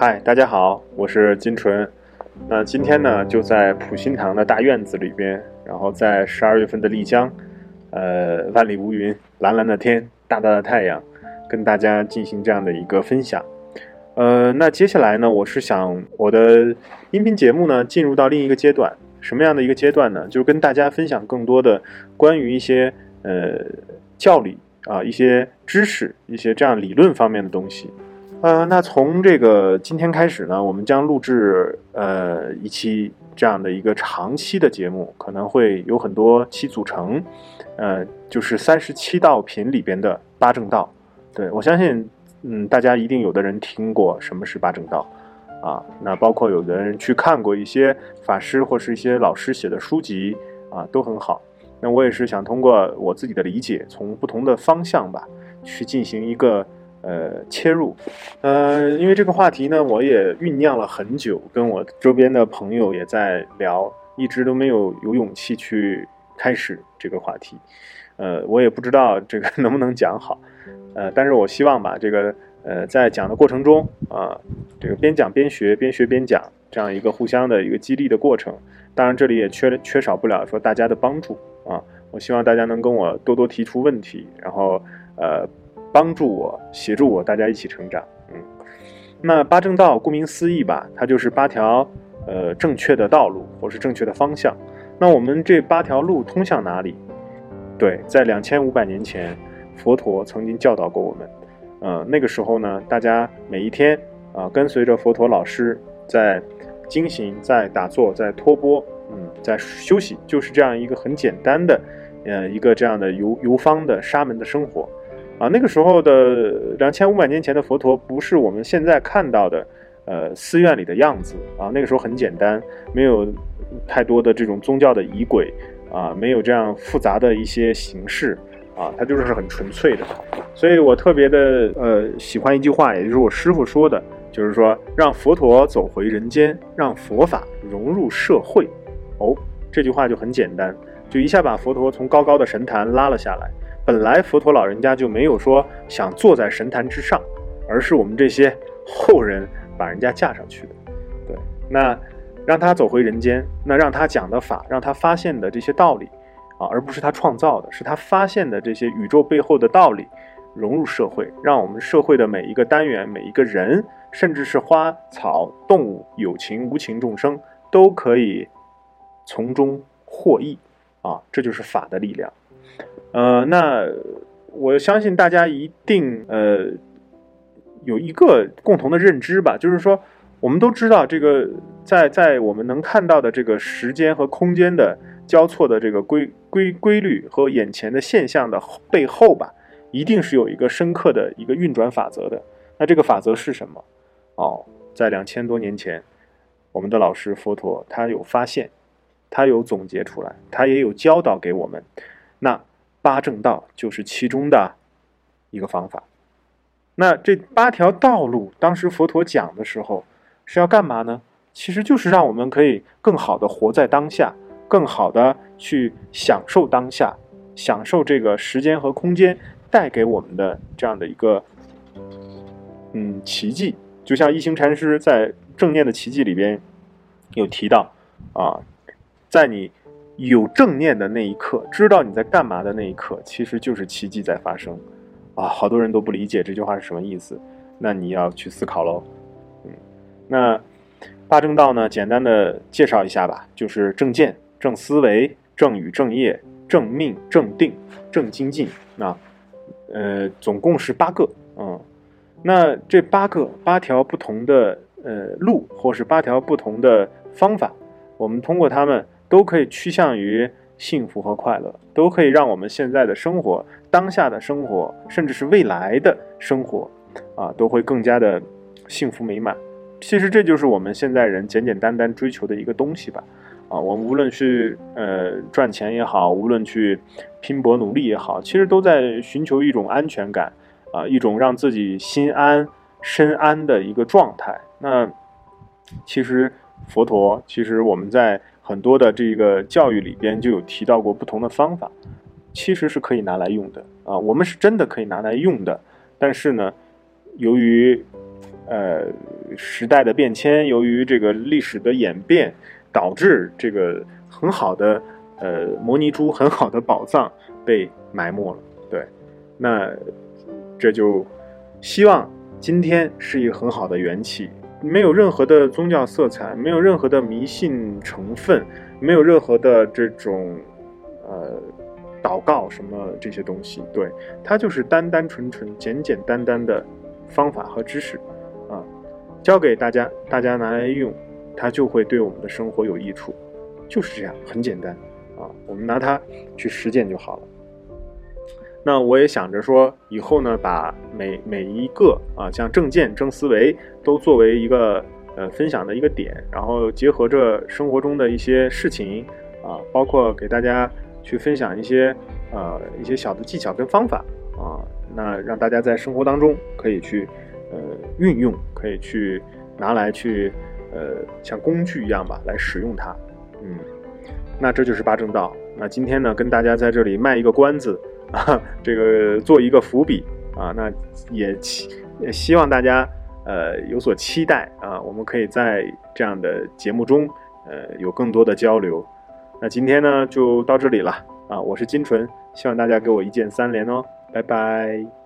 嗨，大家好，我是金纯。那今天呢，就在普心堂的大院子里边，然后在十二月份的丽江，呃，万里无云，蓝蓝的天，大大的太阳，跟大家进行这样的一个分享。呃，那接下来呢，我是想我的音频节目呢，进入到另一个阶段，什么样的一个阶段呢？就是跟大家分享更多的关于一些呃教理啊，一些知识，一些这样理论方面的东西。呃，那从这个今天开始呢，我们将录制呃一期这样的一个长期的节目，可能会有很多期组成，呃，就是三十七道品里边的八正道。对我相信，嗯，大家一定有的人听过什么是八正道啊，那包括有的人去看过一些法师或是一些老师写的书籍啊，都很好。那我也是想通过我自己的理解，从不同的方向吧，去进行一个。呃，切入，呃，因为这个话题呢，我也酝酿了很久，跟我周边的朋友也在聊，一直都没有有勇气去开始这个话题。呃，我也不知道这个能不能讲好，呃，但是我希望吧，这个呃，在讲的过程中啊，这个边讲边学，边学边讲，这样一个互相的一个激励的过程。当然，这里也缺缺少不了说大家的帮助啊，我希望大家能跟我多多提出问题，然后呃。帮助我，协助我，大家一起成长。嗯，那八正道顾名思义吧，它就是八条呃正确的道路，或是正确的方向。那我们这八条路通向哪里？对，在两千五百年前，佛陀曾经教导过我们。呃，那个时候呢，大家每一天啊，跟随着佛陀老师在精行，在打坐，在托钵，嗯，在休息，就是这样一个很简单的，呃，一个这样的游游方的沙门的生活。啊，那个时候的两千五百年前的佛陀不是我们现在看到的，呃，寺院里的样子啊。那个时候很简单，没有太多的这种宗教的仪轨啊，没有这样复杂的一些形式啊，它就是很纯粹的。所以我特别的呃喜欢一句话，也就是我师傅说的，就是说让佛陀走回人间，让佛法融入社会。哦，这句话就很简单，就一下把佛陀从高高的神坛拉了下来。本来佛陀老人家就没有说想坐在神坛之上，而是我们这些后人把人家架上去的。对，那让他走回人间，那让他讲的法，让他发现的这些道理啊，而不是他创造的，是他发现的这些宇宙背后的道理，融入社会，让我们社会的每一个单元、每一个人，甚至是花草动物、有情无情众生，都可以从中获益啊！这就是法的力量。呃，那我相信大家一定呃有一个共同的认知吧，就是说，我们都知道这个在在我们能看到的这个时间和空间的交错的这个规规规律和眼前的现象的背后吧，一定是有一个深刻的一个运转法则的。那这个法则是什么？哦，在两千多年前，我们的老师佛陀他有发现，他有总结出来，他也有教导给我们。那八正道就是其中的一个方法。那这八条道路，当时佛陀讲的时候是要干嘛呢？其实就是让我们可以更好的活在当下，更好的去享受当下，享受这个时间和空间带给我们的这样的一个嗯奇迹。就像一行禅师在《正念的奇迹》里边有提到啊，在你。有正念的那一刻，知道你在干嘛的那一刻，其实就是奇迹在发生，啊，好多人都不理解这句话是什么意思，那你要去思考喽。嗯，那八正道呢，简单的介绍一下吧，就是正见、正思维、正语、正业、正命、正定、正精进，那呃，总共是八个，嗯，那这八个八条不同的呃路，或是八条不同的方法，我们通过它们。都可以趋向于幸福和快乐，都可以让我们现在的生活、当下的生活，甚至是未来的生活，啊，都会更加的幸福美满。其实这就是我们现在人简简单单追求的一个东西吧。啊，我们无论去呃赚钱也好，无论去拼搏努力也好，其实都在寻求一种安全感，啊，一种让自己心安身安的一个状态。那其实佛陀，其实我们在。很多的这个教育里边就有提到过不同的方法，其实是可以拿来用的啊。我们是真的可以拿来用的，但是呢，由于呃时代的变迁，由于这个历史的演变，导致这个很好的呃摩尼珠、很好的宝藏被埋没了。对，那这就希望今天是一个很好的缘起，没有任何的宗教色彩，没有任何的迷信成分，没有任何的这种呃。祷告什么这些东西，对，它就是单单纯纯、简简单单的方法和知识，啊，教给大家，大家拿来用，它就会对我们的生活有益处，就是这样，很简单，啊，我们拿它去实践就好了。那我也想着说，以后呢，把每每一个啊，像正见、正思维，都作为一个呃分享的一个点，然后结合着生活中的一些事情，啊，包括给大家。去分享一些呃一些小的技巧跟方法啊，那让大家在生活当中可以去呃运用，可以去拿来去呃像工具一样吧来使用它，嗯，那这就是八正道。那今天呢跟大家在这里卖一个关子啊，这个做一个伏笔啊，那也期也希望大家呃有所期待啊，我们可以在这样的节目中呃有更多的交流。那今天呢，就到这里了啊！我是金纯，希望大家给我一键三连哦，拜拜。